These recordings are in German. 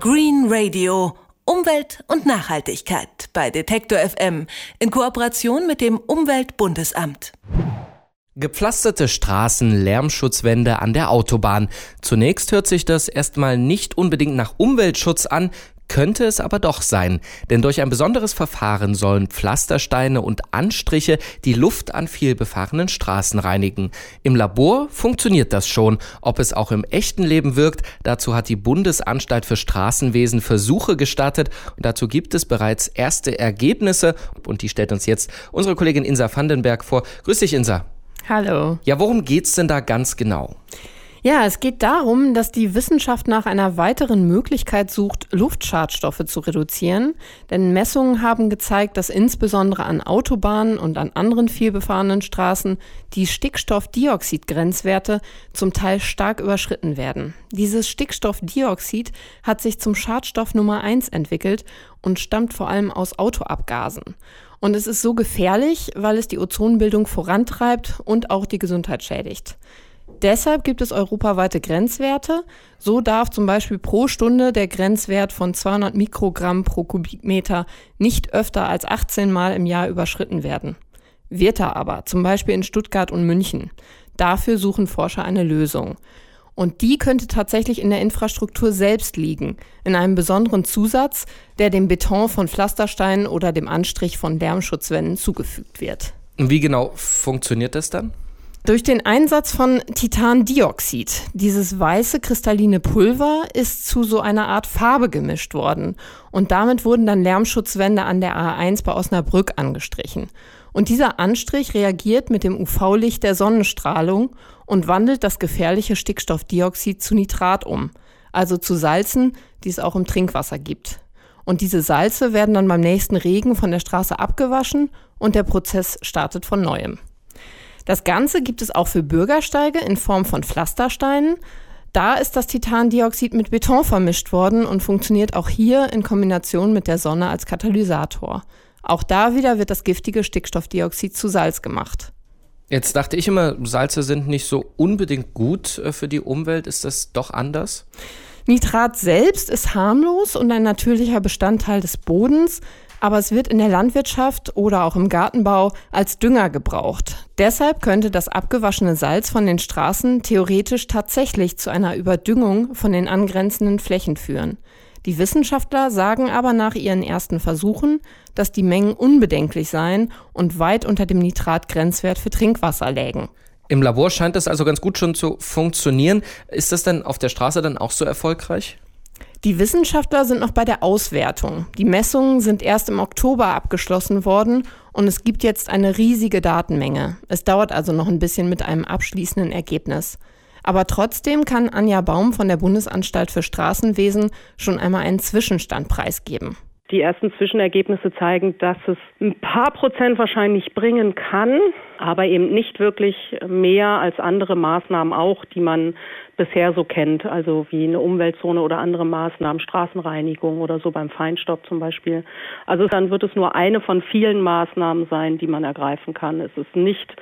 Green Radio. Umwelt und Nachhaltigkeit bei Detektor FM in Kooperation mit dem Umweltbundesamt. Gepflasterte Straßen, Lärmschutzwände an der Autobahn. Zunächst hört sich das erstmal nicht unbedingt nach Umweltschutz an, könnte es aber doch sein, denn durch ein besonderes Verfahren sollen Pflastersteine und Anstriche die Luft an vielbefahrenen Straßen reinigen. Im Labor funktioniert das schon. Ob es auch im echten Leben wirkt, dazu hat die Bundesanstalt für Straßenwesen Versuche gestartet und dazu gibt es bereits erste Ergebnisse und die stellt uns jetzt unsere Kollegin Insa Vandenberg vor. Grüß dich, Insa. Hallo. Ja, worum geht's denn da ganz genau? Ja, es geht darum, dass die Wissenschaft nach einer weiteren Möglichkeit sucht, Luftschadstoffe zu reduzieren. Denn Messungen haben gezeigt, dass insbesondere an Autobahnen und an anderen vielbefahrenen Straßen die Stickstoffdioxid-Grenzwerte zum Teil stark überschritten werden. Dieses Stickstoffdioxid hat sich zum Schadstoff Nummer eins entwickelt und stammt vor allem aus Autoabgasen. Und es ist so gefährlich, weil es die Ozonbildung vorantreibt und auch die Gesundheit schädigt. Deshalb gibt es europaweite Grenzwerte. So darf zum Beispiel pro Stunde der Grenzwert von 200 Mikrogramm pro Kubikmeter nicht öfter als 18 Mal im Jahr überschritten werden. Wird er aber, zum Beispiel in Stuttgart und München. Dafür suchen Forscher eine Lösung. Und die könnte tatsächlich in der Infrastruktur selbst liegen, in einem besonderen Zusatz, der dem Beton von Pflastersteinen oder dem Anstrich von Lärmschutzwänden zugefügt wird. Wie genau funktioniert das dann? Durch den Einsatz von Titandioxid, dieses weiße kristalline Pulver, ist zu so einer Art Farbe gemischt worden. Und damit wurden dann Lärmschutzwände an der A1 bei Osnabrück angestrichen. Und dieser Anstrich reagiert mit dem UV-Licht der Sonnenstrahlung und wandelt das gefährliche Stickstoffdioxid zu Nitrat um, also zu Salzen, die es auch im Trinkwasser gibt. Und diese Salze werden dann beim nächsten Regen von der Straße abgewaschen und der Prozess startet von neuem. Das Ganze gibt es auch für Bürgersteige in Form von Pflastersteinen. Da ist das Titandioxid mit Beton vermischt worden und funktioniert auch hier in Kombination mit der Sonne als Katalysator. Auch da wieder wird das giftige Stickstoffdioxid zu Salz gemacht. Jetzt dachte ich immer, Salze sind nicht so unbedingt gut äh, für die Umwelt. Ist das doch anders? Nitrat selbst ist harmlos und ein natürlicher Bestandteil des Bodens aber es wird in der Landwirtschaft oder auch im Gartenbau als Dünger gebraucht. Deshalb könnte das abgewaschene Salz von den Straßen theoretisch tatsächlich zu einer Überdüngung von den angrenzenden Flächen führen. Die Wissenschaftler sagen aber nach ihren ersten Versuchen, dass die Mengen unbedenklich seien und weit unter dem Nitratgrenzwert für Trinkwasser lägen. Im Labor scheint das also ganz gut schon zu funktionieren. Ist das denn auf der Straße dann auch so erfolgreich? Die Wissenschaftler sind noch bei der Auswertung. Die Messungen sind erst im Oktober abgeschlossen worden und es gibt jetzt eine riesige Datenmenge. Es dauert also noch ein bisschen mit einem abschließenden Ergebnis. Aber trotzdem kann Anja Baum von der Bundesanstalt für Straßenwesen schon einmal einen Zwischenstand preisgeben. Die ersten Zwischenergebnisse zeigen, dass es ein paar Prozent wahrscheinlich bringen kann, aber eben nicht wirklich mehr als andere Maßnahmen auch, die man bisher so kennt, also wie eine Umweltzone oder andere Maßnahmen, Straßenreinigung oder so beim Feinstaub zum Beispiel. Also dann wird es nur eine von vielen Maßnahmen sein, die man ergreifen kann. Es ist nicht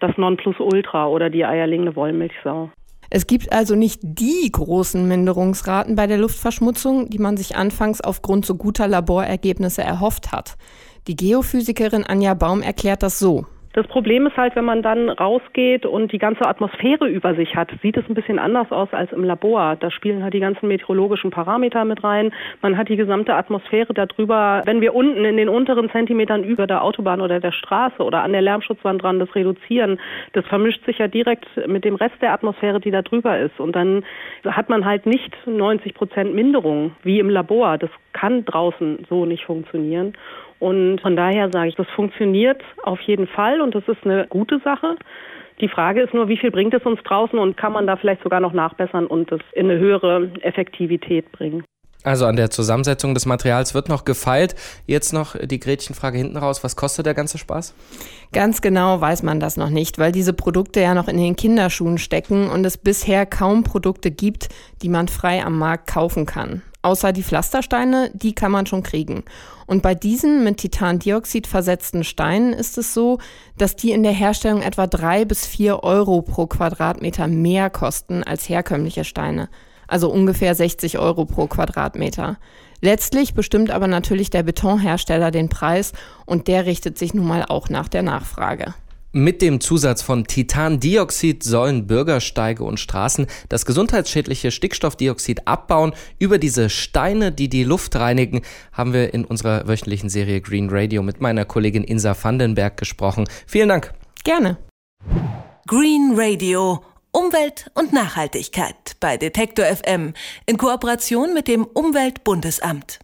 das Nonplusultra oder die eierlegende Wollmilchsau. Es gibt also nicht die großen Minderungsraten bei der Luftverschmutzung, die man sich anfangs aufgrund so guter Laborergebnisse erhofft hat. Die Geophysikerin Anja Baum erklärt das so. Das Problem ist halt, wenn man dann rausgeht und die ganze Atmosphäre über sich hat, sieht es ein bisschen anders aus als im Labor. Da spielen halt die ganzen meteorologischen Parameter mit rein. Man hat die gesamte Atmosphäre darüber. Wenn wir unten in den unteren Zentimetern über der Autobahn oder der Straße oder an der Lärmschutzwand dran das reduzieren, das vermischt sich ja direkt mit dem Rest der Atmosphäre, die da drüber ist. Und dann hat man halt nicht 90 Prozent Minderung wie im Labor. Das kann draußen so nicht funktionieren. Und von daher sage ich, das funktioniert auf jeden Fall und das ist eine gute Sache. Die Frage ist nur, wie viel bringt es uns draußen und kann man da vielleicht sogar noch nachbessern und es in eine höhere Effektivität bringen? Also an der Zusammensetzung des Materials wird noch gefeilt. Jetzt noch die Gretchenfrage hinten raus. Was kostet der ganze Spaß? Ganz genau weiß man das noch nicht, weil diese Produkte ja noch in den Kinderschuhen stecken und es bisher kaum Produkte gibt, die man frei am Markt kaufen kann. Außer die Pflastersteine, die kann man schon kriegen. Und bei diesen mit Titandioxid versetzten Steinen ist es so, dass die in der Herstellung etwa drei bis vier Euro pro Quadratmeter mehr kosten als herkömmliche Steine. also ungefähr 60 Euro pro Quadratmeter. Letztlich bestimmt aber natürlich der Betonhersteller den Preis und der richtet sich nun mal auch nach der Nachfrage. Mit dem Zusatz von Titandioxid sollen Bürgersteige und Straßen das gesundheitsschädliche Stickstoffdioxid abbauen. Über diese Steine, die die Luft reinigen, haben wir in unserer wöchentlichen Serie Green Radio mit meiner Kollegin Insa Vandenberg gesprochen. Vielen Dank. Gerne. Green Radio. Umwelt und Nachhaltigkeit bei Detektor FM in Kooperation mit dem Umweltbundesamt.